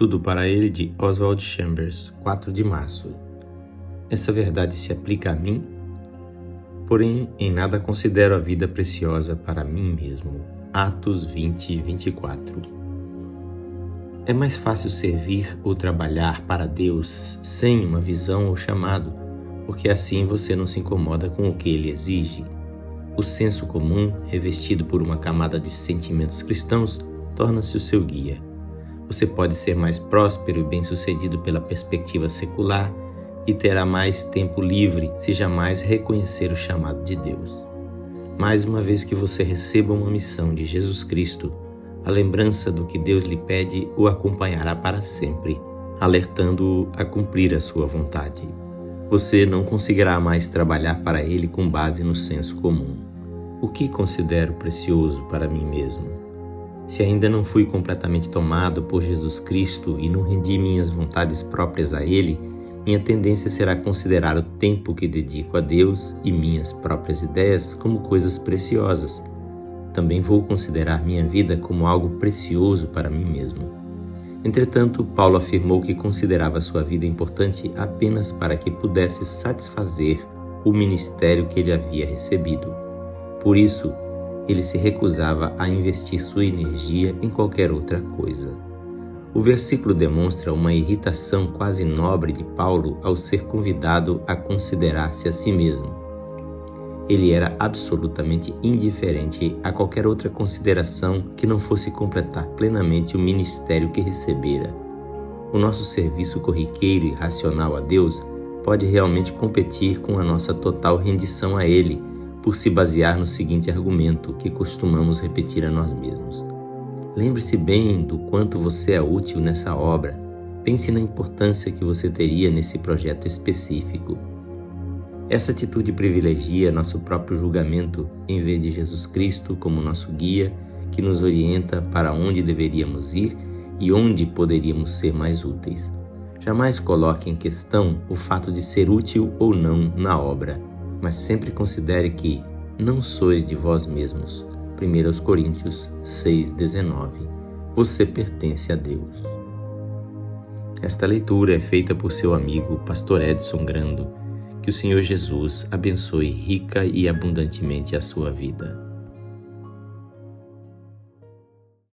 Tudo para ele de Oswald Chambers, 4 de março. Essa verdade se aplica a mim? Porém, em nada considero a vida preciosa para mim mesmo. Atos 20, 24. É mais fácil servir ou trabalhar para Deus sem uma visão ou chamado, porque assim você não se incomoda com o que ele exige. O senso comum, revestido por uma camada de sentimentos cristãos, torna-se o seu guia você pode ser mais próspero e bem-sucedido pela perspectiva secular e terá mais tempo livre se jamais reconhecer o chamado de Deus. Mais uma vez que você receba uma missão de Jesus Cristo, a lembrança do que Deus lhe pede o acompanhará para sempre, alertando-o a cumprir a sua vontade. Você não conseguirá mais trabalhar para Ele com base no senso comum. O que considero precioso para mim mesmo? Se ainda não fui completamente tomado por Jesus Cristo e não rendi minhas vontades próprias a Ele, minha tendência será considerar o tempo que dedico a Deus e minhas próprias ideias como coisas preciosas. Também vou considerar minha vida como algo precioso para mim mesmo. Entretanto, Paulo afirmou que considerava sua vida importante apenas para que pudesse satisfazer o ministério que ele havia recebido. Por isso, ele se recusava a investir sua energia em qualquer outra coisa. O versículo demonstra uma irritação quase nobre de Paulo ao ser convidado a considerar-se a si mesmo. Ele era absolutamente indiferente a qualquer outra consideração que não fosse completar plenamente o ministério que recebera. O nosso serviço corriqueiro e racional a Deus pode realmente competir com a nossa total rendição a Ele por se basear no seguinte argumento que costumamos repetir a nós mesmos. Lembre-se bem do quanto você é útil nessa obra. Pense na importância que você teria nesse projeto específico. Essa atitude privilegia nosso próprio julgamento em vez de Jesus Cristo como nosso guia, que nos orienta para onde deveríamos ir e onde poderíamos ser mais úteis. Jamais coloque em questão o fato de ser útil ou não na obra mas sempre considere que não sois de vós mesmos. 1 Coríntios 6,19 Você pertence a Deus. Esta leitura é feita por seu amigo Pastor Edson Grando. Que o Senhor Jesus abençoe rica e abundantemente a sua vida.